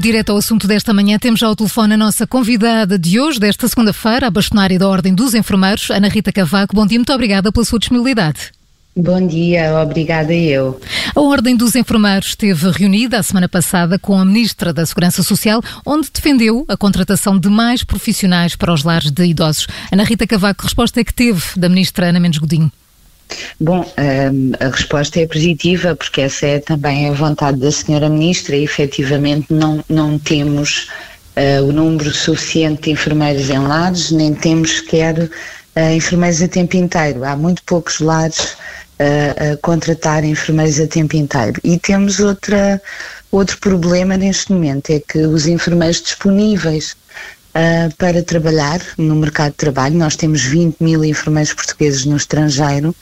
No direto ao assunto desta manhã, temos ao telefone a nossa convidada de hoje, desta segunda-feira, a bastonária da Ordem dos Enfermeiros, Ana Rita Cavaco. Bom dia, muito obrigada pela sua disponibilidade. Bom dia, obrigada eu. A Ordem dos Enfermeiros esteve reunida a semana passada com a Ministra da Segurança Social, onde defendeu a contratação de mais profissionais para os lares de idosos. Ana Rita Cavaco, que resposta é que teve da Ministra Ana Mendes Godinho? Bom, um, a resposta é positiva, porque essa é também a vontade da Senhora Ministra e efetivamente não, não temos uh, o número suficiente de enfermeiros em lares, nem temos sequer uh, enfermeiros a tempo inteiro. Há muito poucos lares uh, a contratar enfermeiros a tempo inteiro. E temos outra, outro problema neste momento, é que os enfermeiros disponíveis uh, para trabalhar no mercado de trabalho, nós temos 20 mil enfermeiros portugueses no estrangeiro,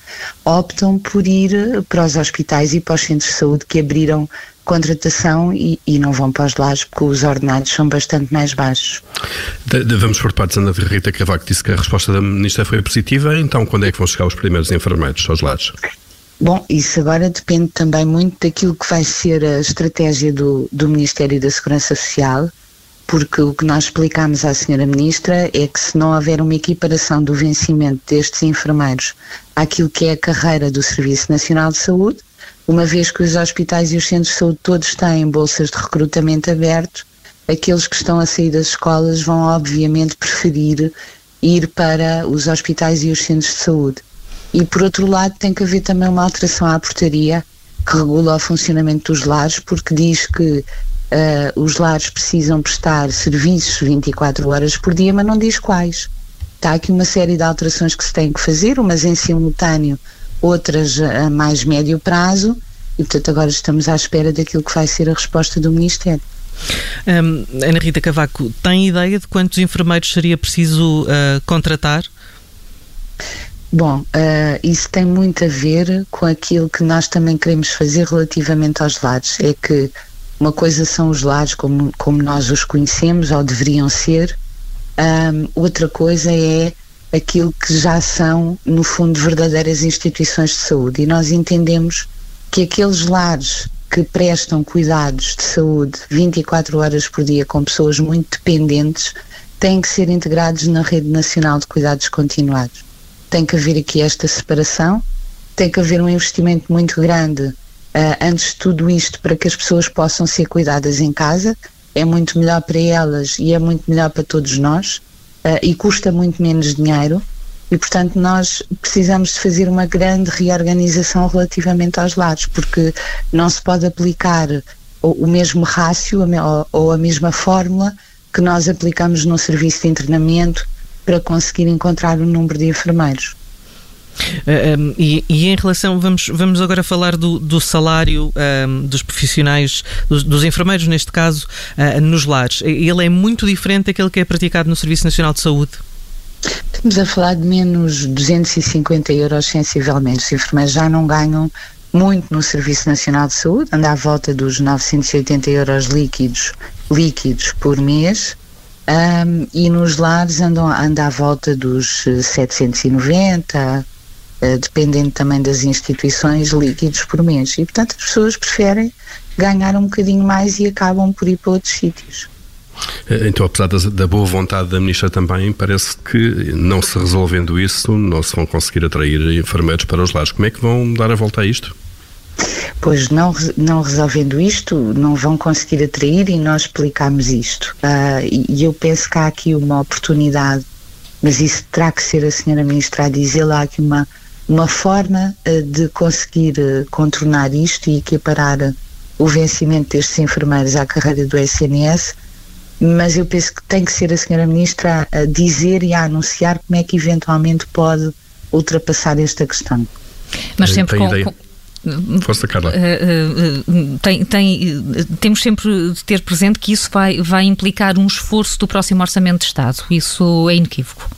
optam por ir para os hospitais e para os centros de saúde que abriram contratação e, e, não vão para os lares porque os ordenados são bastante mais baixos. De, de, vamos por partes, Ana Rita Cavaco disse que a resposta da Ministra foi positiva, então quando é que vão chegar os primeiros enfermeiros aos lares? Bom, isso agora depende também muito daquilo que vai ser a estratégia do, do Ministério da Segurança Social, porque o que nós explicamos à senhora ministra é que se não houver uma equiparação do vencimento destes enfermeiros àquilo que é a carreira do Serviço Nacional de Saúde, uma vez que os hospitais e os centros de saúde todos têm bolsas de recrutamento aberto, aqueles que estão a sair das escolas vão obviamente preferir ir para os hospitais e os centros de saúde. E por outro lado tem que haver também uma alteração à portaria que regula o funcionamento dos lares, porque diz que Uh, os lares precisam prestar serviços 24 horas por dia, mas não diz quais. Está aqui uma série de alterações que se têm que fazer, umas em simultâneo, outras a mais médio prazo, e portanto agora estamos à espera daquilo que vai ser a resposta do Ministério. Um, Ana Rita Cavaco, tem ideia de quantos enfermeiros seria preciso uh, contratar? Bom, uh, isso tem muito a ver com aquilo que nós também queremos fazer relativamente aos lares. É que uma coisa são os lares como, como nós os conhecemos ou deveriam ser, um, outra coisa é aquilo que já são, no fundo, verdadeiras instituições de saúde. E nós entendemos que aqueles lares que prestam cuidados de saúde 24 horas por dia com pessoas muito dependentes têm que ser integrados na Rede Nacional de Cuidados Continuados. Tem que haver aqui esta separação, tem que haver um investimento muito grande antes de tudo isto para que as pessoas possam ser cuidadas em casa. É muito melhor para elas e é muito melhor para todos nós uh, e custa muito menos dinheiro. E, portanto, nós precisamos de fazer uma grande reorganização relativamente aos lares, porque não se pode aplicar o, o mesmo rácio ou, ou a mesma fórmula que nós aplicamos no serviço de internamento para conseguir encontrar o número de enfermeiros. Uh, um, e, e, em relação, vamos, vamos agora falar do, do salário um, dos profissionais, dos, dos, enfermeiros neste caso, uh, nos lares. Ele é muito diferente daquele que é praticado no Serviço Nacional de Saúde? Estamos a falar de menos 250 euros sensivelmente. Os enfermeiros já não ganham muito no Serviço Nacional de Saúde, anda à volta dos 980 euros líquidos, líquidos por mês. Um, e nos lares andam, anda à volta dos 790, eh, dependendo também das instituições, líquidos por mês. E, portanto, as pessoas preferem ganhar um bocadinho mais e acabam por ir para outros sítios. Eh, então, apesar da, boa vontade da Ministra também, parece que não se resolvendo isso, não se vão conseguir atrair enfermeiros para os lares. Como é que vão dar a volta a isto? Pois, não, não resolvendo isto, não vão conseguir atrair e nós explicamos isto. Uh, e eu penso que há aqui uma oportunidade, mas isso terá que ser a Senhora Ministra a dizer, há aqui uma uma forma uh, de conseguir uh, contornar isto e equiparar uh, o vencimento destes enfermeiros à carreira do SNS, mas eu penso que tem que ser a senhora ministra a, a dizer e a anunciar como é que eventualmente pode ultrapassar esta questão. Mas sempre com, com... Força, Carla. tem, tem, temos sempre de ter presente que isso vai, vai implicar um esforço do próximo Orçamento de Estado. Isso é inequívoco.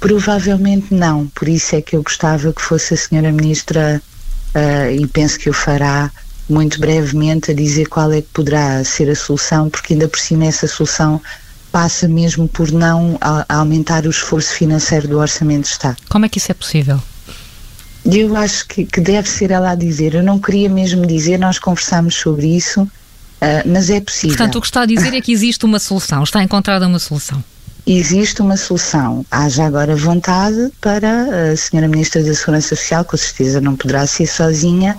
Provavelmente não, por isso é que eu gostava que fosse a senhora ministra uh, e penso que o fará muito brevemente a dizer qual é que poderá ser a solução, porque ainda por cima essa solução passa mesmo por não aumentar o esforço financeiro do Orçamento de Estado. Como é que isso é possível? Eu acho que, que deve ser ela a dizer. Eu não queria mesmo dizer, nós conversámos sobre isso mas é possível. Portanto, o que está a dizer é que existe uma solução, está encontrada uma solução existe uma solução. Haja agora vontade para a Senhora Ministra da Segurança Social, com certeza não poderá ser sozinha,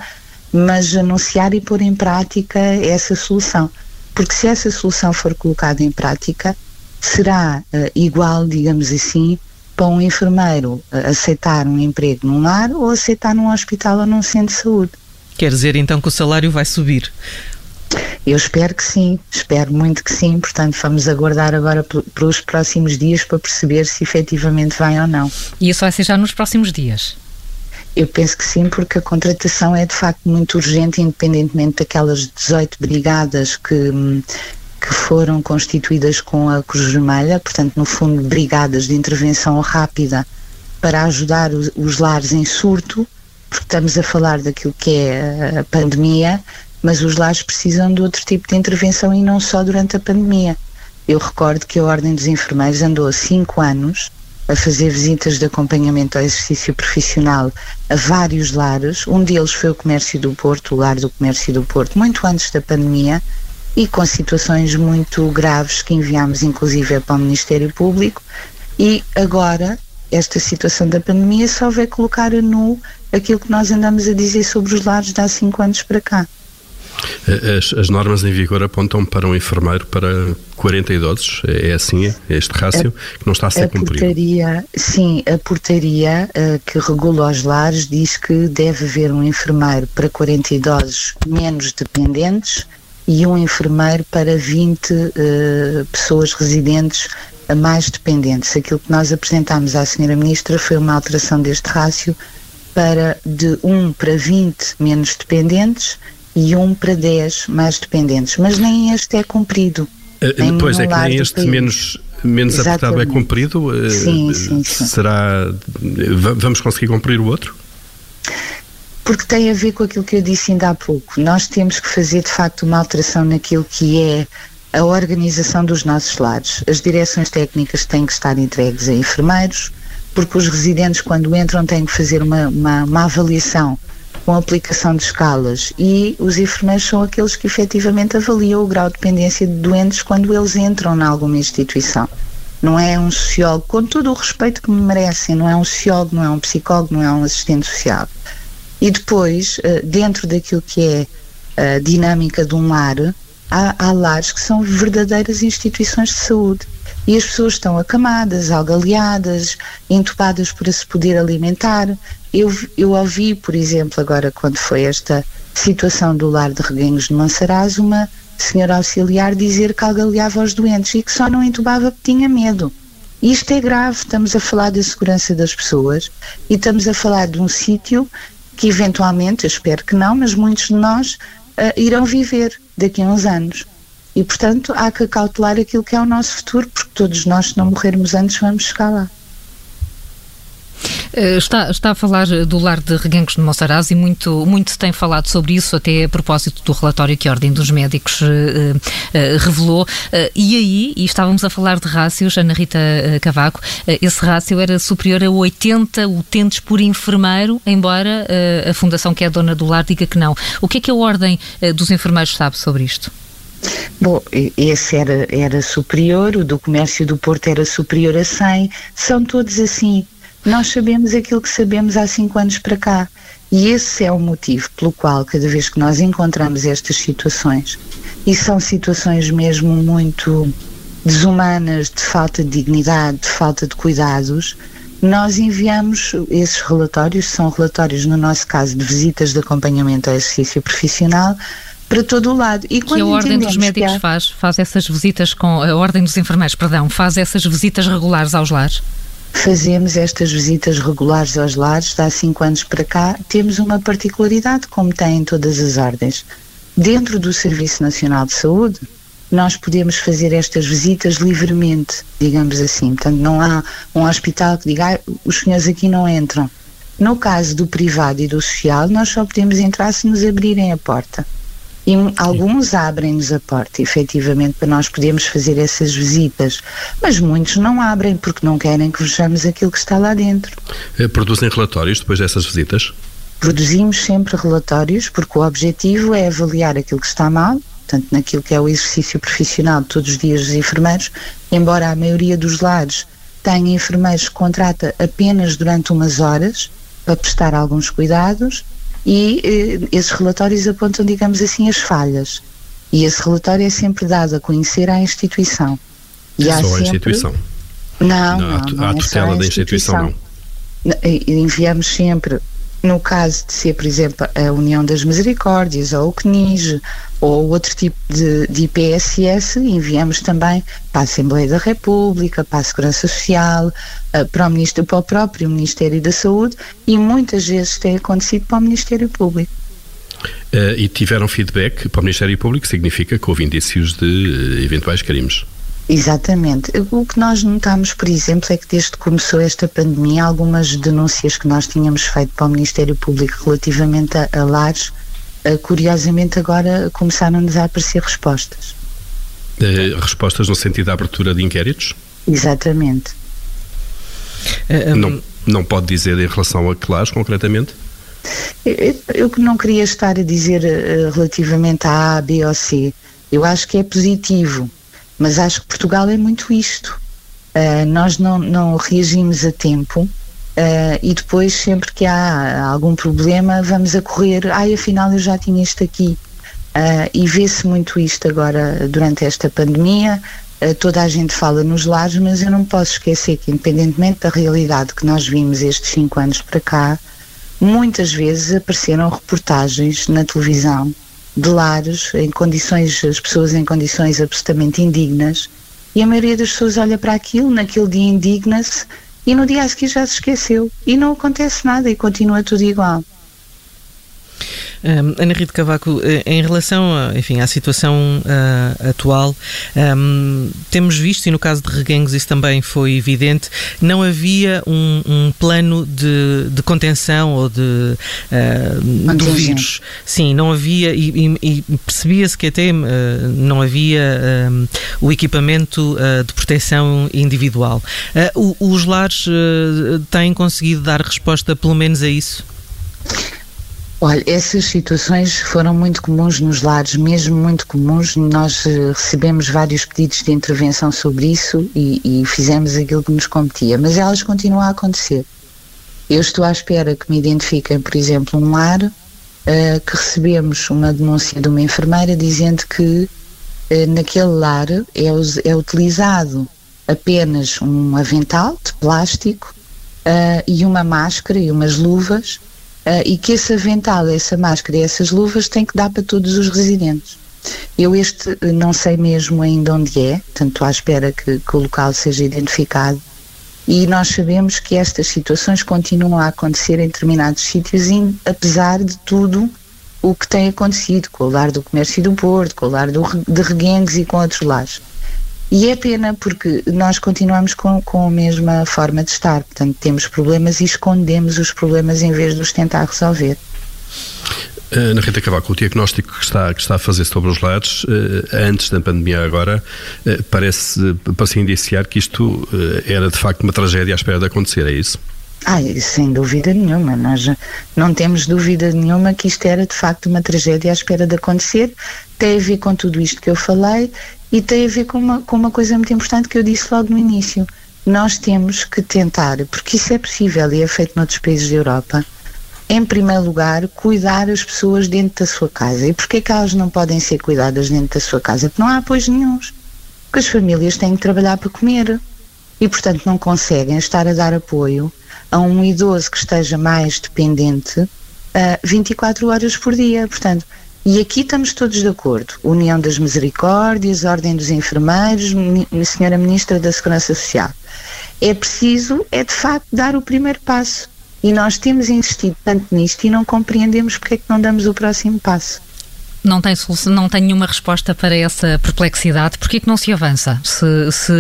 mas anunciar e pôr em prática essa solução. Porque se essa solução for colocada em prática, será uh, igual, digamos assim, para um enfermeiro uh, aceitar um emprego num lar ou aceitar num hospital ou num centro de saúde. Quer dizer então que o salário vai subir? Eu espero que sim, espero muito que sim, portanto vamos aguardar agora para os próximos dias para perceber se efetivamente vai ou não. E isso vai ser já nos próximos dias? Eu penso que sim, porque a contratação é de facto muito urgente, independentemente daquelas 18 brigadas que, que foram constituídas com a Cruz Vermelha, portanto, no fundo, brigadas de intervenção rápida para ajudar os, os lares em surto, porque estamos a falar daquilo que é a pandemia, mas os lares precisam de outro tipo de intervenção e não só durante a pandemia. Eu recordo que a Ordem dos Enfermeiros andou há cinco anos a fazer visitas de acompanhamento ao exercício profissional a vários lares. Um deles foi o Comércio do Porto, o Lar do Comércio do Porto, muito antes da pandemia e com situações muito graves que enviámos inclusive para o Ministério Público e agora esta situação da pandemia só vai colocar a nu aquilo que nós andamos a dizer sobre os lares de há cinco anos para cá. As, as, normas em vigor apontam para um enfermeiro para 40 idosos, é, é assim é este rácio que não está a ser a cumprido? Portaria, sim, a portaria uh, que regula os lares diz que deve haver um enfermeiro para 40 idosos menos dependentes e um enfermeiro para 20 uh, eh, pessoas residentes mais dependentes. Aquilo que nós apresentámos à Senhora Ministra foi uma alteração deste rácio para de 1 para 20 menos dependentes e um para 10 mais dependentes, mas nem este é cumprido. Uh, pois é que nem este menos, menos apertado é cumprido. Uh, sim, sim, sim. Será. Vamos conseguir cumprir o outro? Porque tem a ver com aquilo que eu disse ainda há pouco. Nós temos que fazer de facto uma alteração naquilo que é a organização dos nossos lares. As direções técnicas têm que estar entregues a enfermeiros, porque os residentes, quando entram, têm que fazer uma, uma, uma avaliação com aplicação de escalas e os enfermeiros são aqueles que efetivamente avaliam o grau de dependência de doentes quando eles entram em alguma instituição. Não é um sociólogo, com todo o respeito que me merecem, não é um sociólogo, não é um psicólogo, não é um assistente social. E depois, eh, dentro daquilo que é a dinâmica de um lar, há, há lares que são verdadeiras instituições de saúde e as pessoas estão acamadas, algaleadas, entubadas para se poder alimentar. Eu, eu ouvi, por exemplo, agora quando foi esta situação do lar de reguengos de Monsaraz, uma senhora auxiliar dizer que algaleava os doentes e que só não entubava porque tinha medo. Isto é grave, estamos a falar da segurança das pessoas e estamos a falar de um sítio que eventualmente, eu espero que não, mas muitos de nós uh, irão viver daqui a uns anos. E, portanto, há que cautelar aquilo que é o nosso futuro, porque todos nós, se não morrermos antes, vamos chegar lá. Eh, está, está a falar do lar de Reguengos de Monsaraz e muito, muito tem falado sobre isso, até a propósito do relatório que a Ordem dos Médicos uh, uh, revelou. Uh, e aí, e estávamos a falar de rácios, Ana Rita Cavaco, esse rácio era superior a 80 utentes por enfermeiro, embora a Fundação, que é dona do lar, diga que não. O que é que a Ordem dos Enfermeiros sabe sobre isto? Bom, esse era, era superior, o do comércio do Porto era superior a 100, são todos assim. Nós sabemos aquilo que sabemos há cinco anos para cá. E esse é o motivo pelo qual, cada vez que nós encontramos estas situações, e são situações mesmo muito desumanas, de falta de dignidade, de falta de cuidados, nós enviamos esses relatórios, são relatórios, no nosso caso, de visitas de acompanhamento ao exercício profissional, para todo o lado. E que a Ordem dos Médicos há... faz? Faz essas visitas com. A Ordem dos Enfermeiros, perdão, faz essas visitas regulares aos lares? Fazemos estas visitas regulares aos lares, há cinco anos para cá, temos uma particularidade, como têm todas as ordens. Dentro do Serviço Nacional de Saúde, nós podemos fazer estas visitas livremente, digamos assim. Portanto, não há um hospital que diga, ah, os senhores aqui não entram. No caso do privado e do social, nós só podemos entrar se nos abrirem a porta. E alguns abrem-nos a porta, efetivamente, para nós podermos fazer essas visitas, mas muitos não abrem porque não querem que vejamos aquilo que está lá dentro. Eh, produzem relatórios depois dessas visitas? Produzimos sempre relatórios porque o objetivo é avaliar aquilo que está mal portanto, naquilo que é o exercício profissional de todos os dias dos enfermeiros, embora a maioria dos lares tenha enfermeiros que contrata apenas durante umas horas para prestar alguns cuidados e eh, esses relatórios apontam, digamos assim, as falhas. E esse relatório é sempre dado a conhecer à instituição. E só sempre... a instituição? Não, não, não, a tutela é da instituição não. Enviamos sempre no caso de ser, por exemplo, a União das Misericórdias ou o CNIG ou outro tipo de, de IPSS, enviamos também para a Assembleia da República, para a Segurança Social, eh, para o, Ministro, para o próprio Ministério da Saúde e muitas vezes tem acontecido para o Ministério Público. Uh, e tiveram feedback para o Ministério Público, significa que houve indícios de uh, eventuais crimes. Exatamente. O que nós notamos, por exemplo, é que desde que começou esta pandemia, algumas denúncias que nós tínhamos feito para o Ministério Público relativamente a, a lares, uh, curiosamente agora começaram-nos a aparecer respostas. Uh, respostas no sentido da abertura de inquéritos? Exatamente. Um... não, não pode dizer em relação a que lares, concretamente? Eu, eu não queria estar a dizer relativamente a A, B ou C. Eu acho que é positivo mas acho que Portugal é muito isto. Uh, nós não, não reagimos a tempo uh, e depois, sempre que há algum problema, vamos a correr. Ai, afinal, eu já tinha isto aqui. Uh, e vê-se muito isto agora durante esta pandemia. toda a gente fala nos lares, mas eu não posso esquecer que, independentemente da realidade que nós vimos estes cinco anos para cá, muitas vezes apareceram reportagens na televisão de lares, em condições, as pessoas em condições absolutamente indignas, e a maioria das pessoas olha para aquilo, naquele dia indigna-se, e no dia a seguir já se esqueceu. E não acontece nada e continua tudo igual. Um, Ana Rita Cavaco, eh, em relação a, enfim, à situação uh, atual, um, temos visto, e no caso de Reguengos isso também foi evidente, não havia um, um plano de, de, contenção ou de, uh, do vírus. Sim, não havia, e, e, e percebia-se que até uh, não havia o equipamento de proteção individual. os lares têm conseguido dar resposta pelo menos a isso? Olha, essas situações foram muito comuns nos lares, mesmo muito comuns. Nós uh, recebemos vários pedidos de intervenção sobre isso e, e, fizemos aquilo que nos competia, mas elas continuam a acontecer. Eu estou à espera que me identifiquem, por exemplo, um lar uh, que recebemos uma denúncia de uma enfermeira dizendo que uh, naquele lar é, é, utilizado apenas um avental de plástico e uma máscara e umas luvas uh, e que esse avental, essa máscara e essas luvas têm que dar para todos os residentes. Eu este eh, não sei mesmo ainda onde é, tanto à espera que, que o local seja identificado e nós sabemos que estas situações continuam a acontecer em determinados sítios, apesar de tudo o que tem acontecido com o lar do comércio do Porto, com o lar do, de Reguengos e com outros lares. E é pena porque nós continuamos com, com a mesma forma de estar, portanto temos problemas e escondemos os problemas em vez de os tentar resolver. Ana Rita Cavaco, o diagnóstico que está, que está a fazer sobre os lares, eh, antes da pandemia agora, eh, parece, parece indiciar que isto eh, era de facto uma tragédia à espera de acontecer, é isso? Sem dúvida nenhuma. Nós não temos dúvida nenhuma que isto era de facto uma tragédia à espera de acontecer. Tem a ver com tudo isto que eu falei e tem a ver com uma, com uma coisa muito importante que eu disse logo no início. Nós temos que tentar, porque isso é possível e é feito noutros países da Europa, em primeiro lugar, cuidar as pessoas dentro da sua casa. E porquê que elas não podem ser cuidadas dentro da sua casa? Porque não há apoios nenhums. Porque as famílias têm que trabalhar para comer. E, portanto, não conseguem estar a dar apoio a um idoso que esteja mais dependente uh, 24 horas por dia. Portanto, e aqui estamos todos de acordo. União das Misericórdias, Ordem dos Enfermeiros, Senhora Ministra da Segurança Social. É preciso, é de facto, dar o primeiro passo. E nós temos insistido tanto nisto e não compreendemos porque é que não damos o próximo passo. Não tem, solução, não tem nenhuma resposta para essa perplexidade. Por que não se avança? Se, se,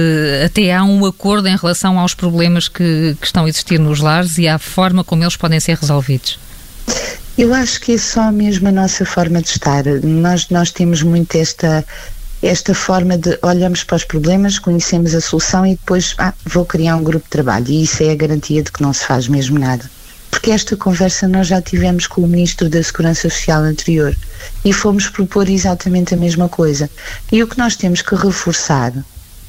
até há um acordo em relação aos problemas que, que estão a existir nos lares e à forma como eles podem ser resolvidos? Eu acho que é só mesmo a nossa forma de estar. Nós, nós temos muito esta, esta forma de olhamos para os problemas, conhecemos a solução e depois ah, vou criar um grupo de trabalho. E isso é a garantia de que não se faz mesmo nada. Porque esta conversa nós já tivemos com o Ministro da Segurança Social anterior e fomos propor exatamente a mesma coisa. E o que nós temos que reforçar,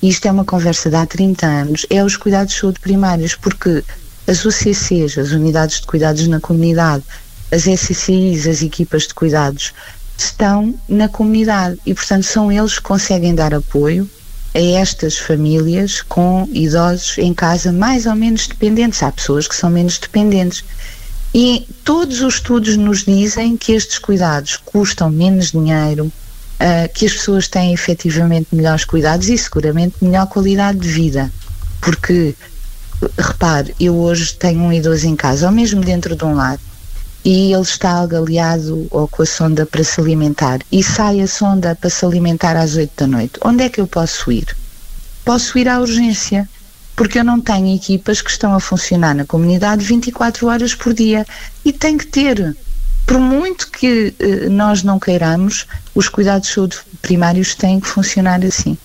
e isto é uma conversa de há 30 anos, é os cuidados de saúde primários, porque as UCCs, as Unidades de Cuidados na Comunidade, as SCCIs, as equipas de cuidados, estão na comunidade e, portanto, são eles que conseguem dar apoio a estas famílias com idosos em casa mais ou menos dependentes. Há pessoas que são menos dependentes. E todos os estudos nos dizem que estes cuidados custam menos dinheiro, uh, que as pessoas têm efetivamente melhores cuidados e seguramente melhor qualidade de vida. Porque, repare, eu hoje tenho um idoso em casa, ou mesmo dentro de um lar, e ele está algaleado ou com a sonda para se alimentar e sai a sonda para se alimentar às 8 da noite, onde é que eu posso ir? Posso ir à urgência, porque eu não tenho equipas que estão a funcionar na comunidade 24 horas por dia e tem que ter. Por muito que eh, nós não queiramos, os cuidados de saúde primários têm que funcionar assim.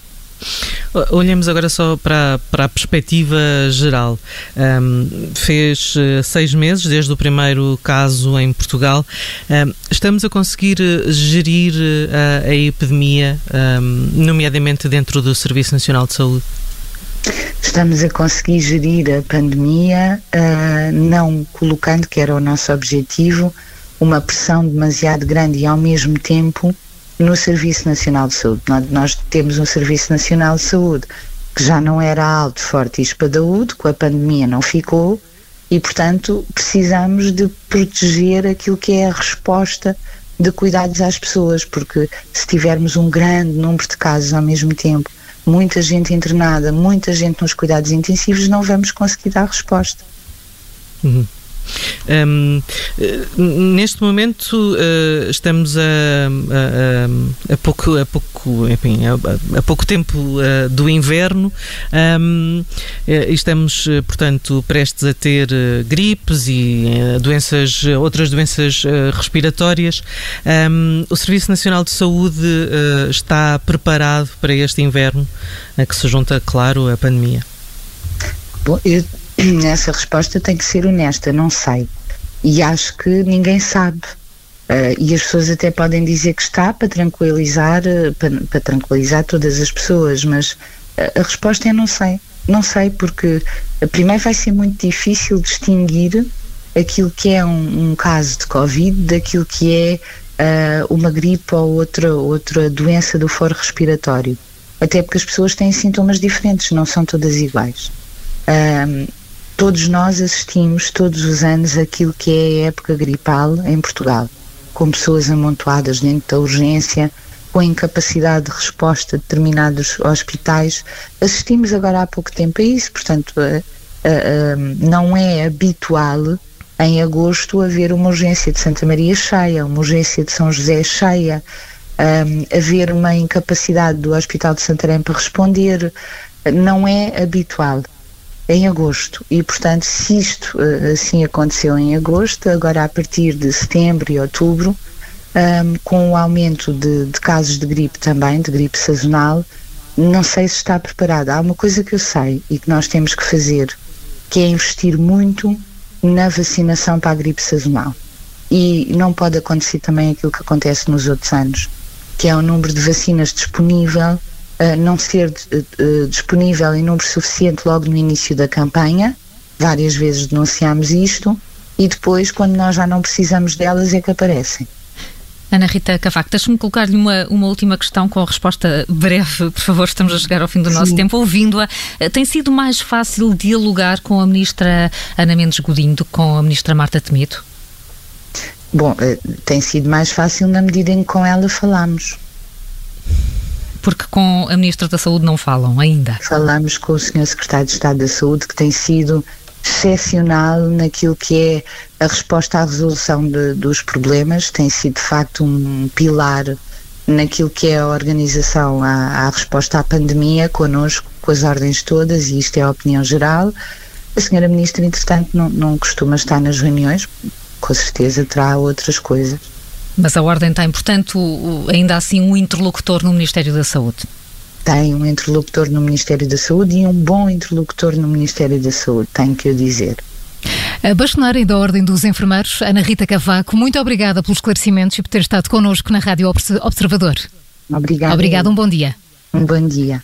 Olhemos agora só para, para a perspectiva geral. Um, fez uh, seis meses desde o primeiro caso em Portugal. Um, estamos a conseguir eh, gerir uh, a epidemia, um, nomeadamente dentro do Serviço Nacional de Saúde? Estamos a conseguir gerir a pandemia, uh, não colocando, que era o nosso objetivo, uma pressão demasiado grande e ao mesmo tempo no Serviço Nacional de Saúde. Nós, temos um Serviço Nacional de Saúde que já não era alto, forte e espadaúdo, com a pandemia não ficou, e portanto precisamos de proteger aquilo que é a resposta de cuidados às pessoas, porque se tivermos um grande número de casos ao mesmo tempo, muita gente internada, muita gente nos cuidados intensivos, não vamos conseguir dar resposta. Uhum. Um, neste momento uh, estamos a, a, a, pouco, a, pouco, enfim, a, pouco tempo uh, do inverno um, eh, estamos, portanto, prestes a ter gripes e doenças, outras doenças respiratórias. Um, o Serviço Nacional de Saúde está preparado para este inverno, a que se junta, claro, a pandemia? Bom, eu essa resposta tem que ser honesta, não sei. E acho que ninguém sabe. Uh, e as pessoas até podem dizer que está para tranquilizar, uh, para, para, tranquilizar todas as pessoas, mas uh, a resposta é não sei. Não sei, porque primeiro vai ser muito difícil distinguir aquilo que é um, um caso de Covid daquilo que é uma gripe ou outra, outra doença do foro respiratório. Até porque as pessoas têm sintomas diferentes, não são todas iguais. Todos nós assistimos todos os anos aquilo que é a época gripal em Portugal, com pessoas amontoadas dentro da urgência, com incapacidade de resposta de determinados hospitais. Assistimos agora há pouco tempo a isso, portanto, uh, uh, não é habitual em agosto haver uma urgência de Santa Maria cheia, uma urgência de São José cheia, um, haver uma incapacidade do Hospital de Santarém para responder, não é habitual em agosto. E, portanto, se isto uh, assim aconteceu em agosto, agora a partir de setembro e outubro, um, com o aumento de, de, casos de gripe também, de gripe sazonal, não sei se está preparada. Há uma coisa que eu sei e que nós temos que fazer, que é investir muito na vacinação para a gripe sazonal. E não pode acontecer também aquilo que acontece nos outros anos, que é o número de vacinas disponível uh, não ser uh, disponível em número suficiente logo no início da campanha, várias vezes denunciamos isto, e depois, quando nós já não precisamos delas, é que aparecem. Ana Rita Cavaco, deixe-me colocar-lhe uma, uma última questão com a resposta breve, por favor, estamos a chegar ao fim do nosso Sim. tempo. Ouvindo-a, tem sido mais fácil dialogar com a Ministra Ana Mendes Godinho do que com a Ministra Marta Temido? Bom, tem sido mais fácil na medida em que com ela falamos porque com a Ministra da Saúde não falam ainda. Falamos com o Sr. Secretário de Estado da Saúde, que tem sido excepcional naquilo que é a resposta à resolução de, dos problemas, tem sido de facto um pilar naquilo que é a organização à, à resposta à pandemia, connosco, com as ordens todas, e isto é a opinião geral. A senhora Ministra, entretanto, não, não costuma estar nas reuniões, com certeza terá outras coisas. Mas a Ordem tem, portanto, ainda assim um interlocutor no Ministério da Saúde? Tem um interlocutor no Ministério da Saúde e um bom interlocutor no Ministério da Saúde, tenho que eu dizer. A bastonária da Ordem dos Enfermeiros, Ana Rita Cavaco, muito obrigada pelos esclarecimentos e por ter estado connosco na Rádio Observador. Obrigada. Obrigada, um bom dia. Um bom dia.